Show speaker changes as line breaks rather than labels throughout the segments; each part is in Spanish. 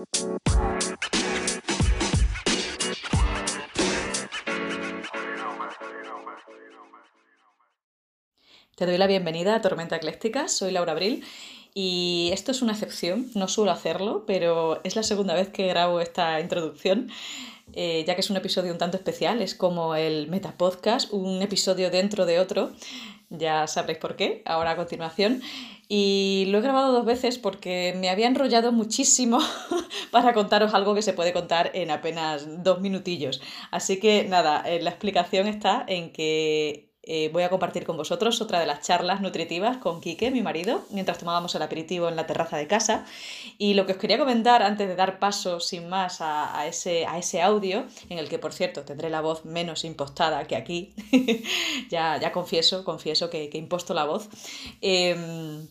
Te doy la bienvenida a Tormenta Ecléctica, soy Laura Abril y esto es una excepción, no suelo hacerlo, pero es la segunda vez que grabo esta introducción, eh, ya que es un episodio un tanto especial, es como el Metapodcast, un episodio dentro de otro, ya sabréis por qué, ahora a continuación. Y lo he grabado dos veces porque me había enrollado muchísimo para contaros algo que se puede contar en apenas dos minutillos. Así que nada, eh, la explicación está en que eh, voy a compartir con vosotros otra de las charlas nutritivas con Quique, mi marido, mientras tomábamos el aperitivo en la terraza de casa. Y lo que os quería comentar antes de dar paso sin más a, ese, a ese audio, en el que por cierto tendré la voz menos impostada que aquí, ya, ya confieso, confieso que, que imposto la voz. Em,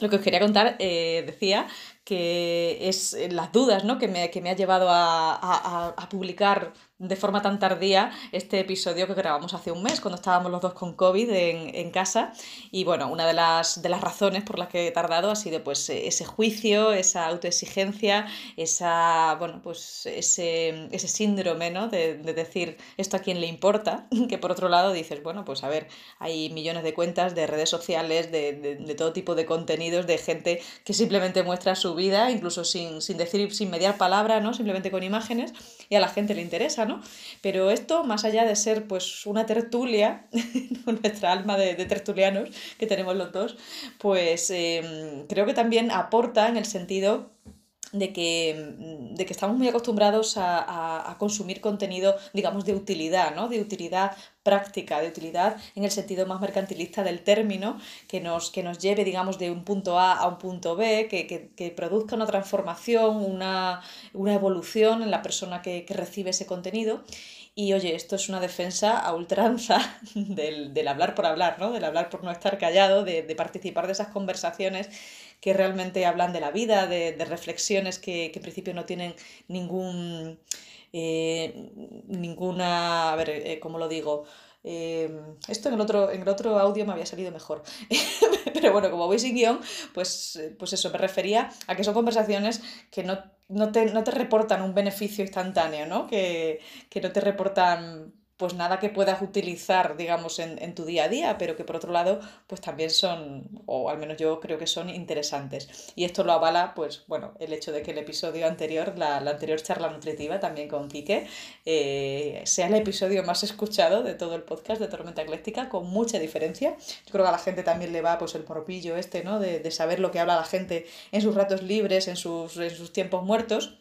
lo que os quería contar, eh, decía, que es las dudas ¿no? que, me, que me ha llevado a, a, a publicar de forma tan tardía este episodio que grabamos hace un mes, cuando estábamos los dos con COVID en, en, casa. Y bueno, una de las, de las razones por las que he tardado ha sido pues ese juicio, esa autoexigencia, esa, bueno, pues ese, ese síndrome ¿no? de, de, decir esto a quién le importa, que por otro lado dices, bueno, pues a ver, hay millones de cuentas de redes sociales, de, de, de todo tipo de contenidos, de gente que simplemente muestra su vida, incluso sin, sin decir, sin mediar palabra, ¿no? simplemente con imágenes, y a la gente le interesa, ¿no? Pero esto, más allá de ser pues una tertulia, nuestra alma de, tertulianos que tenemos los dos, pues eh, creo que también aporta en el sentido de que, de que estamos muy acostumbrados a, a, a, consumir contenido, digamos, de utilidad, ¿no? De utilidad práctica, de utilidad en el sentido más mercantilista del término, que nos, que nos lleve, digamos, de un punto A a un punto B, que, que, que produzca una transformación, una, una, evolución en la persona que, que recibe ese contenido. Y oye, esto es una defensa a ultranza del, del hablar por hablar, ¿no? Del hablar por no estar callado, de, de participar de esas conversaciones que realmente hablan de la vida, de, de reflexiones que, que en principio no tienen ningún, eh, ninguna, a ver, eh, ¿cómo lo digo? Eh, esto en el, otro, en otro audio me había salido mejor. Pero bueno, como voy sin guion, pues, pues eso, me refería a que son conversaciones que no, no, te, no te reportan un beneficio instantáneo, ¿no? Que, que no te reportan pues nada que puedas utilizar, digamos, en, en, tu día a día, pero que por otro lado, pues también son, o al menos yo creo que son interesantes. Y esto lo avala, pues bueno, el hecho de que el episodio anterior, la, la anterior charla nutritiva también con Quique, eh, sea el episodio más escuchado de todo el podcast de Tormenta Ecléctica, con mucha diferencia. Yo creo que a la gente también le va pues el morpillo este, ¿no? De, de saber lo que habla la gente en sus ratos libres, en sus, en sus tiempos muertos.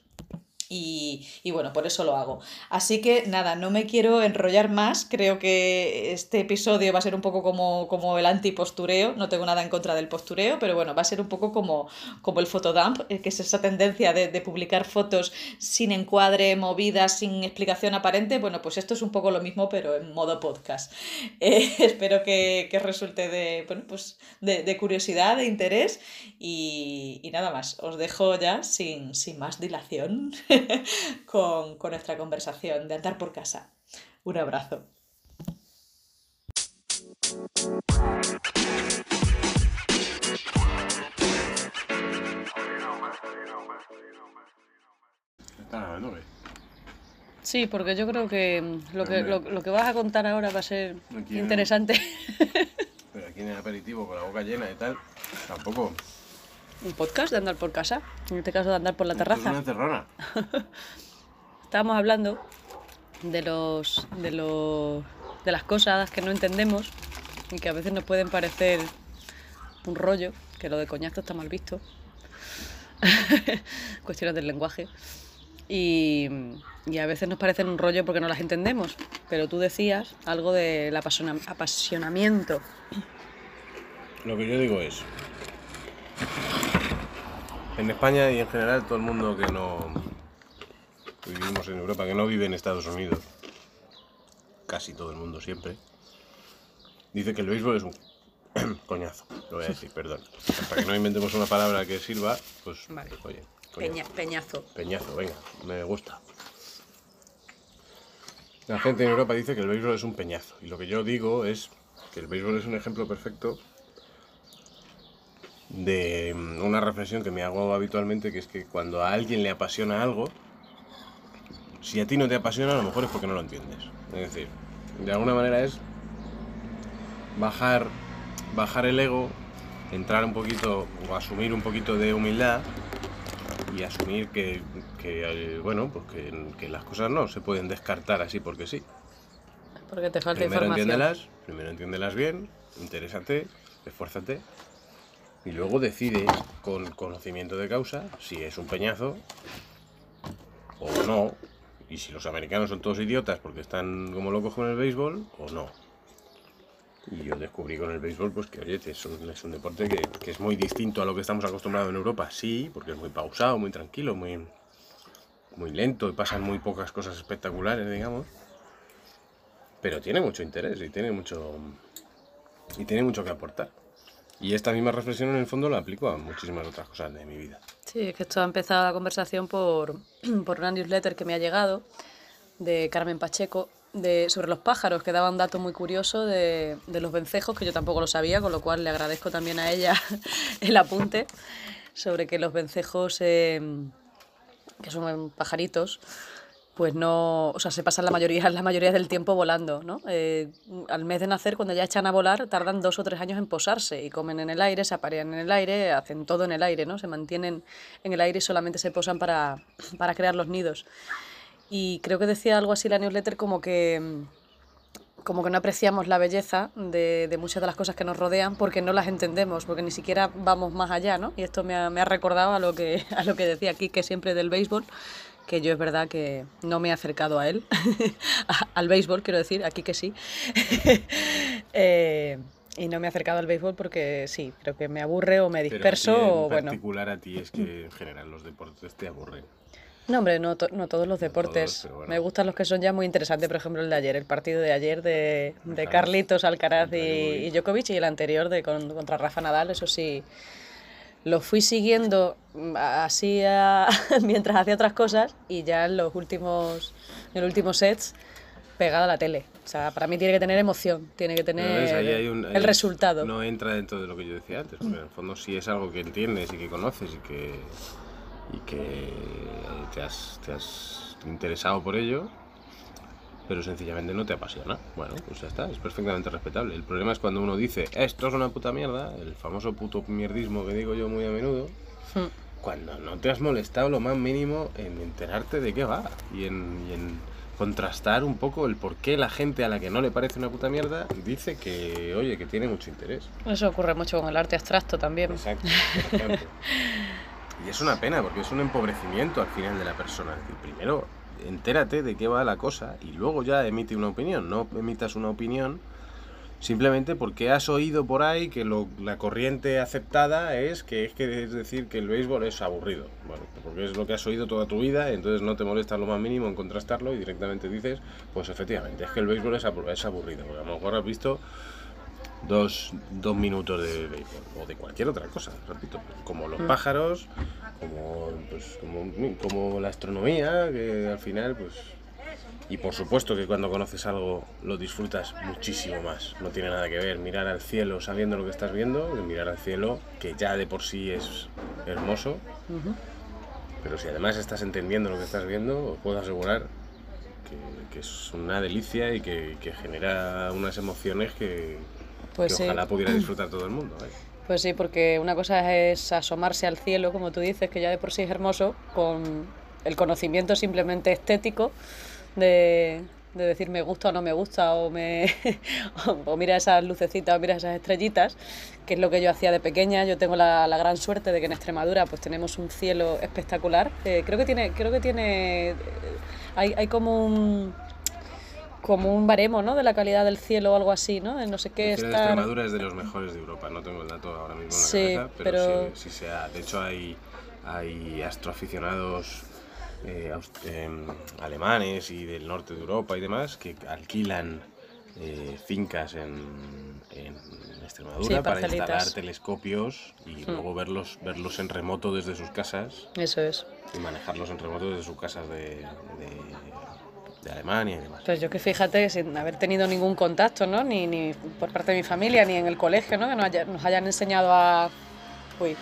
Y, y, bueno, por eso lo hago. Así que nada, no me quiero enrollar más. Creo que este episodio va a ser un poco como, como el antipostureo. No tengo nada en contra del postureo, pero bueno, va a ser un poco como, como el fotodump, eh, que es esa tendencia de, de publicar fotos sin encuadre, movidas, sin explicación aparente. Bueno, pues esto es un poco lo mismo, pero en modo podcast. Eh, espero que, que, resulte de, bueno, pues de, de curiosidad, de interés. Y, y, nada más, os dejo ya sin, sin más dilación. con, con nuestra conversación de andar por casa. Un abrazo. Sí, porque yo creo que lo que, lo, lo que vas a contar ahora va a ser aquí interesante.
En, pero aquí en el aperitivo, con la boca llena y tal, tampoco
un podcast de andar por casa, en este caso de andar por la terraza. Es
una encerrona.
Estábamos hablando de los, de los de las cosas que no entendemos y que a veces nos pueden parecer un rollo, que lo de coñazo está mal visto. Cuestiones del lenguaje. Y, y, a veces nos parecen un rollo porque no las entendemos. Pero tú decías algo del apasiona, apasionamiento.
Lo que yo digo es, en España y en general todo el mundo que no vivimos en Europa, que no vive en Estados Unidos, casi todo el mundo siempre, dice que el béisbol es un coñazo, lo voy a decir, perdón. Para que no inventemos una palabra que sirva, pues,
vale. pues oye. Peña, peñazo.
Peñazo, venga, me gusta. La gente en Europa dice que el béisbol es un peñazo. Y lo que yo digo es que el béisbol es un ejemplo perfecto de mm, una reflexión que me hago habitualmente, que es que cuando a alguien le apasiona algo, si a ti no te apasiona, a lo mejor es porque no lo entiendes. Es decir, de alguna manera es bajar, bajar el ego, entrar un poquito o asumir un poquito de humildad y asumir que, que, eh, bueno, pues que, que las cosas no se pueden descartar así porque sí.
Porque te falta
Primero
información.
entiéndelas, primero entiéndelas bien, interésate, esfuérzate y luego decides con conocimiento de causa si es un peñazo o no. Y si los americanos son todos idiotas porque están como locos con el béisbol o no. Y yo descubrí con el béisbol pues que oye, es un, es un deporte que, que es muy distinto a lo que estamos acostumbrados en Europa, sí, porque es muy pausado, muy tranquilo, muy, muy lento y pasan muy pocas cosas espectaculares, digamos pero tiene mucho interés y tiene mucho y tiene mucho que aportar. Y esta misma reflexión en el fondo la aplico a muchísimas otras cosas de mi vida.
Sí, es que esto ha empezado la conversación por, por una newsletter que me ha llegado de Carmen Pacheco de, sobre los pájaros, que daba un dato muy curioso de, de los vencejos, que yo tampoco lo sabía, con lo cual le agradezco también a ella el apunte sobre que los vencejos, eh, que son pajaritos, pues no, o sea, se pasan la mayoría, la mayoría del tiempo volando, ¿no? Eh, al mes de nacer, cuando ya echan a volar, tardan dos o tres años en posarse y comen en el aire, se aparean en el aire, hacen todo en el aire, ¿no? Se mantienen en el aire y solamente se posan para, para crear los nidos. Y creo que decía algo así la newsletter como que como que no apreciamos la belleza de, de, muchas de las cosas que nos rodean porque no las entendemos, porque ni siquiera vamos más allá, ¿no? Y esto me ha, me ha recordado a lo, que, a lo que decía aquí, que siempre del béisbol, que yo es verdad que no me he acercado a él, al béisbol quiero decir, aquí que sí. eh, y no me he acercado al béisbol porque sí, creo que me aburre o me disperso
Pero a ti en
o bueno.
particular a ti es que en general los deportes te aburren.
No, hombre, no, to- no todos los deportes.
pero bueno.
Me gustan los que son ya muy interesantes, por ejemplo el de ayer, el partido de ayer de, de. Carlitos, Alcaraz y, y Djokovic y el anterior de con- contra Rafa Nadal, eso sí. Lo fui siguiendo mm, así a- mientras hacía otras cosas y ya en los últimos, en los últimos sets pegada a la tele. O sea, para mí tiene que tener emoción, tiene que tener
ahí
el resultado.
No entra dentro de lo que yo decía antes, porque en el fondo si es algo que entiendes y que conoces y que, y que te, has, te has interesado por ello, pero sencillamente no te apasiona. Bueno, pues ya está, es perfectamente respetable. El problema es cuando uno dice, esto es una puta mierda, el famoso puto mierdismo que digo yo muy a menudo,
Hmm.
cuando no te has molestado lo más mínimo en enterarte de qué va y en, y en contrastar un poco el por qué la gente a la que no le parece una puta mierda dice que, oye, que tiene mucho interés.
Eso ocurre mucho con el arte abstracto también.
Exacto, por ejemplo. Y es una pena porque es un empobrecimiento al final de la persona. Es decir, primero entérate de qué va la cosa y luego ya emite una opinión. No emitas una opinión simplemente porque has oído por ahí que la corriente aceptada es que es que es decir que el béisbol es aburrido. Bueno, porque es lo que has oído toda tu vida, entonces no te molesta lo más mínimo en contrastarlo y directamente dices, pues efectivamente, es que el béisbol es aburrido. Porque a lo mejor has visto dos, dos minutos de béisbol o de cualquier otra cosa, repito, como los pájaros, como, pues, como, como la astronomía, que al final, pues... Y por supuesto que cuando conoces algo lo disfrutas muchísimo más. No tiene nada que ver mirar al cielo sabiendo lo que estás viendo, que mirar al cielo, que ya de por sí es hermoso.
Ujú.
Pero si además estás entendiendo lo que estás viendo, os puedo asegurar que, que es una delicia y que, que genera unas emociones que,
Pues
que
sí.
ojalá pudiera disfrutar todo el mundo. ¿eh?
Pues sí, porque una cosa es asomarse al cielo, como tú dices, que ya de por sí es hermoso, con el conocimiento simplemente estético de, de decir me gusta o no me gusta, o, me, o, o mira esas lucecitas, o mira esas estrellitas, que es lo que yo hacía de pequeña. Yo tengo la, la gran suerte de que en Extremadura pues tenemos un cielo espectacular. Eh, creo que tiene, creo que tiene, eh, hay, hay como un como un baremo, ¿no? De la calidad del cielo o algo así, ¿no? De no sé qué
El cielo de
está...
Extremadura es de los mejores de Europa, no tengo el dato ahora mismo en la
Sí,
cabeza, pero,
pero-
sí, sí se ha- De hecho, hay, hay astroaficionados eh, em, alemanes y del norte de Europa y demás que alquilan eh, fincas en, en Extremadura
Sí,
para instalar telescopios y
Hmm.
luego verlos, verlos en remoto desde sus casas
Eso es.
y manejarlos en remoto desde sus casas de, de- de Alemania y demás.
Pues yo que fíjate, sin haber tenido ningún contacto, ¿no? Ni, ni por parte de mi familia, ni en el colegio, ¿no? Que nos, haya- nos hayan enseñado a, Uy.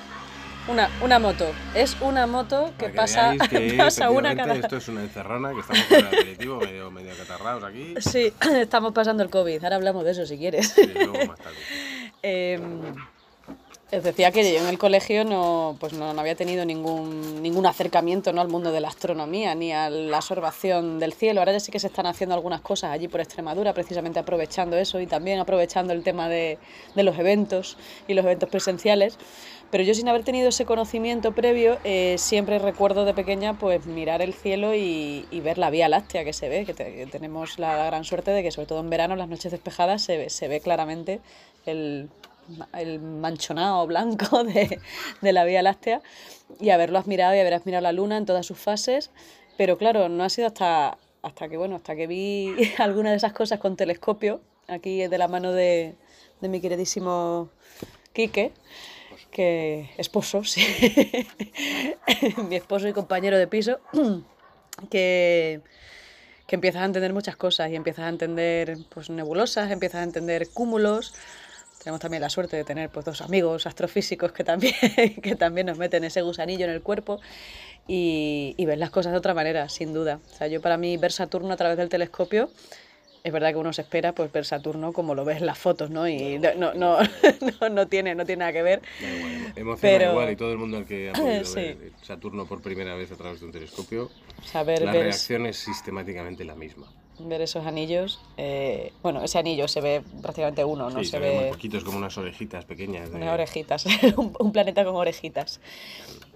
Una, una moto. Es una moto que pasa,
que
pasa una cada...
Esto es una encerrona, que estamos con el aperitivo medio, medio catarrados aquí.
Sí, estamos pasando el COVID. Ahora hablamos de eso si quieres.
Y luego más tarde.
Eh, os decía que yo en el colegio no, pues no, no había tenido ningún, ningún acercamiento ¿no? al mundo de la astronomía ni a la observación del cielo. Ahora ya sí que se están haciendo algunas cosas allí por Extremadura, precisamente aprovechando eso y también aprovechando el tema de, de los eventos y los eventos presenciales. Pero yo sin haber tenido ese conocimiento previo, eh, siempre recuerdo de pequeña pues mirar el cielo y, y ver la Vía Láctea que se ve, que, que tenemos la gran suerte de que sobre todo en verano, las noches despejadas, se se ve claramente el, el manchonado blanco de, de la Vía Láctea y haberlo admirado y haber admirado la luna en todas sus fases. Pero claro, no ha sido hasta, hasta que bueno, hasta que vi alguna de esas cosas con telescopio, aquí de la mano de, de mi queridísimo Quique, que esposo, sí, mi esposo y compañero de piso, que, que empiezas a entender muchas cosas y empiezas a entender pues, nebulosas, empiezas a entender cúmulos. Tenemos también la suerte de tener pues, dos amigos astrofísicos que también, que también nos meten ese gusanillo en el cuerpo y, y ver las cosas de otra manera, sin duda. O sea, yo para mí ver Saturno a través del telescopio es verdad que uno se espera pues ver Saturno como lo ves en las fotos, ¿no? Y no, no, no, no, no tiene, no tiene nada que ver.
Igual, emociona
Pero-
igual y todo el mundo al que ha podido
Sí.
ver Saturno por primera vez a través de un telescopio, la reacción es sistemáticamente la misma.
Ver esos anillos. eh, bueno, ese anillo se ve prácticamente uno, no
sí,
se,
se ven muy
ve
poquitos como unas orejitas pequeñas. de-
unas orejitas, un, un planeta con orejitas.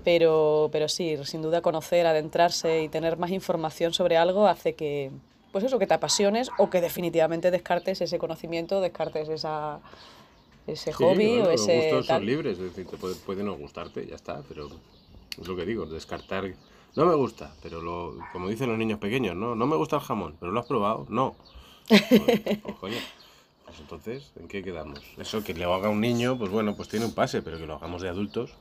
Pero, pero sí, sin duda conocer, adentrarse y tener más información sobre algo hace que, pues eso, que te apasiones o que definitivamente descartes ese conocimiento, descartes esa, ese
Sí,
hobby
bueno,
o
los
ese
gustos
tal.
son libres, es decir, te puede, puede no gustarte, ya está, pero es lo que digo, descartar. No me gusta, pero lo, como dicen los niños pequeños, ¿no? No me gusta el jamón, pero lo has probado, no. Pues, pues, coño, pues entonces, ¿en qué quedamos? Eso que lo haga un niño, pues bueno, pues tiene un pase, pero que lo hagamos de adultos.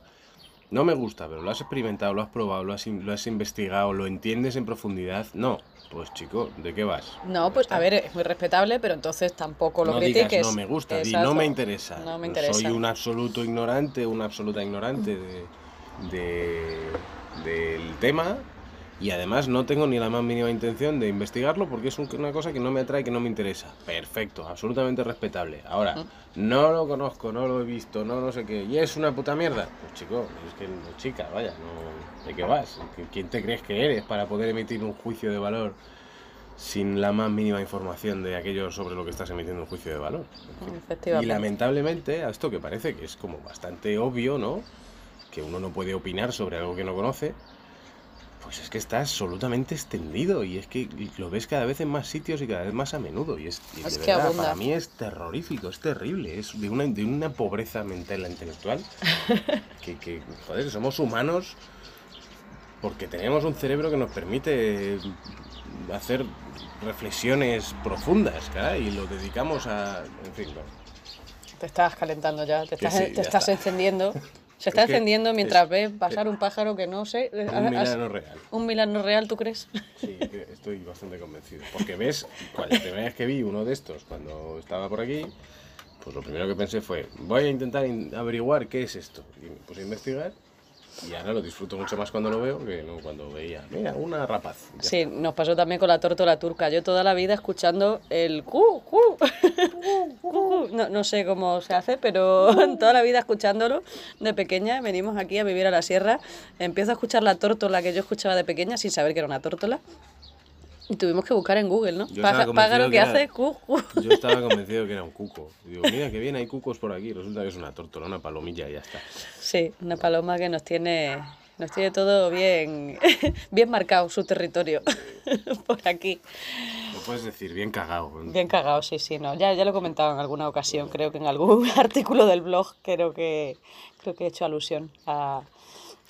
No me gusta, pero lo has experimentado, lo has probado, lo has, in- lo has investigado, lo entiendes en profundidad. No, pues chico, ¿de qué vas?
No, pues a ver, es muy respetable, pero entonces tampoco lo
no
critiques.
digas no me gusta, di no me interesa.
No me interesa.
Soy un absoluto ignorante, una absoluta ignorante de, de- del tema y además no tengo ni la más mínima intención de investigarlo porque es un- una cosa que no me atrae, que no me interesa. Perfecto, absolutamente respetable. Ahora, no lo conozco, no lo he visto, no no sé qué, y es una puta mierda. Pues chico, es que no, chica, vaya, no, ¿de qué vas? ¿Qui- ¿Quién te crees que eres para poder emitir un juicio de valor? sin la más mínima información de aquello sobre lo que estás emitiendo un juicio de valor. Y lamentablemente, a esto que parece que es como bastante obvio, ¿no? Que uno no puede opinar sobre algo que no conoce, pues es que está absolutamente extendido y es que lo ves cada vez en más sitios y cada vez más a menudo. Y es, y
Es
de
que
verdad,
abunda.
para mí es terrorífico, es terrible, es de una, de una pobreza mental e intelectual que, que, joder, somos humanos porque tenemos un cerebro que nos permite hacer reflexiones profundas, caray, y lo dedicamos a... En fin, no.
Te estás calentando ya, te estás,
sí,
te estás
está.
encendiendo. Se está encendiendo mientras
es-
ves pasar un pájaro que no sé. eh,
Un
has-
milagro real.
¿Un milagro real, tú crees?
Sí, estoy bastante convencido. Porque ves, cuando la primera vez que vi uno de estos, cuando estaba por aquí, pues lo primero que pensé fue, voy a intentar in- averiguar qué es esto. Y me puse a investigar y ahora lo disfruto mucho más cuando lo veo que no cuando veía, mira, una rapaz.
Sí, nos pasó también con la tórtola turca. Yo toda la vida escuchando el cu, cu, cu, cu. No, no sé cómo se hace, pero toda la vida escuchándolo de pequeña. Venimos aquí a vivir a la sierra. Empiezo a escuchar la tórtola que yo escuchaba de pequeña sin saber que era una tórtola. Y tuvimos que buscar en Google, ¿no?
Convencido
pájaro
que
que
era-
hace cu, cu.
Yo estaba convencido que era un cuco. Digo, mira que bien, hay cucos por aquí. Resulta que es una tórtola, una palomilla y ya está.
Sí, una paloma que nos tiene, nos tiene todo bien, bien marcado su territorio por aquí.
Lo puedes decir, bien cagado.
Bien cagado, sí, sí, no. Ya, ya lo he comentado en alguna ocasión, creo que en algún artículo del blog creo que, creo que he hecho alusión a,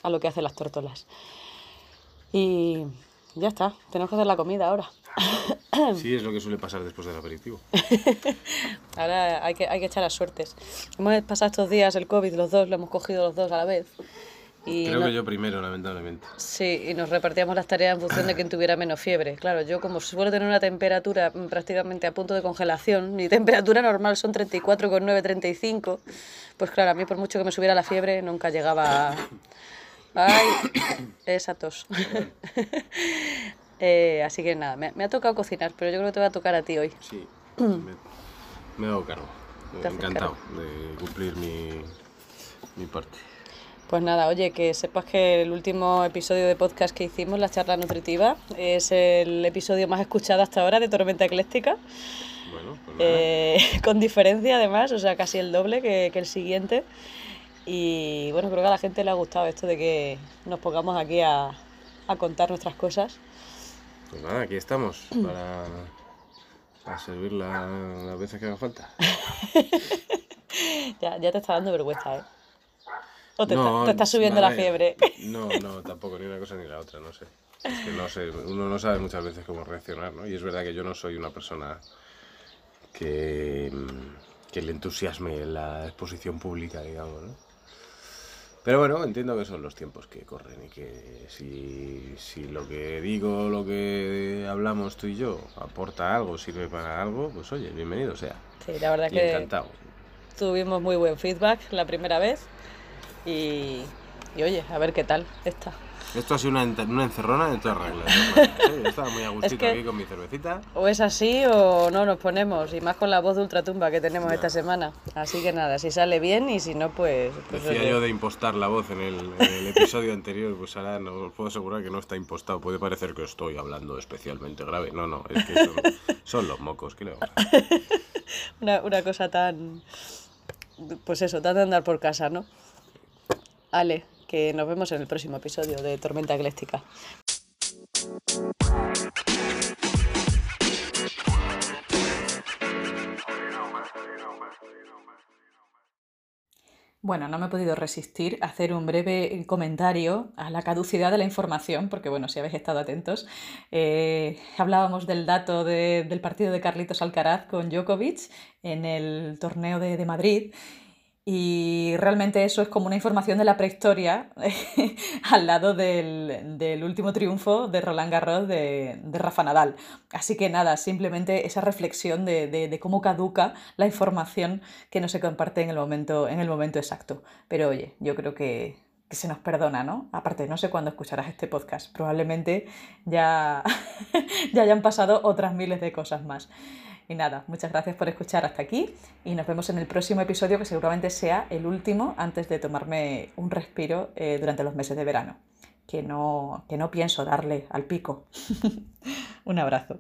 a lo que hacen las tórtolas. Y ya está, tenemos que hacer la comida ahora.
Sí, es lo que suele pasar después del aperitivo.
Ahora hay que, hay que echar las suertes. Hemos pasado estos días el COVID, los dos, lo hemos cogido los dos a la vez. Y
Creo
no-
que yo primero, lamentablemente.
Sí, y nos repartíamos las tareas en función de quién tuviera menos fiebre. Claro, yo como suelo tener una temperatura mm, prácticamente a punto de congelación, mi temperatura normal son 34,9, 35, pues claro, a mí por mucho que me subiera la fiebre nunca llegaba a... ¡Ay! Esa tos. Eh, así que nada, me, me ha tocado cocinar, pero yo creo que te va a tocar a ti hoy.
Sí, me, me hago cargo. Encantado de cumplir mi, mi parte.
Pues nada, oye, que sepas que el último episodio de podcast que hicimos, la charla nutritiva, es el episodio más escuchado hasta ahora de Tormenta Ecléctica.
Bueno, pues nada.
Eh, con diferencia además, o sea, casi el doble que, que el siguiente. Y bueno, creo que a la gente le ha gustado esto de que nos pongamos aquí a, a contar nuestras cosas.
Pues nada, aquí estamos para, para servir la- las veces que haga falta.
Ya, ya te está dando vergüenza, ¿eh? O te,
No,
está, te está subiendo la fiebre.
No, no, tampoco, ni una cosa ni la otra, no sé. Es que no sé, uno no sabe muchas veces cómo reaccionar, ¿no? Y es verdad que yo no soy una persona que, que le entusiasme la exposición pública, digamos, ¿no? Pero bueno, entiendo que son los tiempos que corren y que si, si lo que digo, lo que hablamos tú y yo aporta algo, sirve para algo, pues oye, bienvenido sea.
Sí, la verdad
Y
que
encantado.
tuvimos muy buen feedback la primera vez. Y, y oye, a ver qué tal está.
Esto ha sido una, encerrona de todas reglas. estaba muy a gustito
que-
aquí con mi cervecita.
O es así o no nos ponemos, y más con la voz de ultratumba que tenemos esta semana. Así que nada, si sale bien y si no, pues... pues
Decía
oye.
yo de impostar la voz en el, en el episodio anterior, pues ahora no os puedo asegurar que no está impostado. Puede parecer que estoy hablando especialmente grave. No, no, es que son, son los mocos. ¿qué le vamos a hacer?
Una, una cosa tan... Pues eso, tan de andar por casa, ¿no? Ale, que nos vemos en el próximo episodio de Tormenta Ecléctica.
Bueno, no me he podido resistir a hacer un breve comentario a la caducidad de la información, porque bueno, si habéis estado atentos, eh, hablábamos del dato de- del partido de Carlitos Alcaraz con Djokovic en el torneo de Madrid. Y realmente eso es como una información de la prehistoria al lado del, del último triunfo de Roland Garros de, de Rafa Nadal. Así que nada, simplemente esa reflexión de, de- de cómo caduca la información que no se comparte en el momento, en el momento exacto. Pero oye, yo creo que, que se nos perdona, ¿no? Aparte, no sé cuándo escucharás este podcast. Probablemente ya, ya hayan pasado otras miles de cosas más. Y nada, muchas gracias por escuchar hasta aquí y nos vemos en el próximo episodio que seguramente sea el último antes de tomarme un respiro eh, durante los meses de verano, que no, que no pienso darle al pico. un abrazo.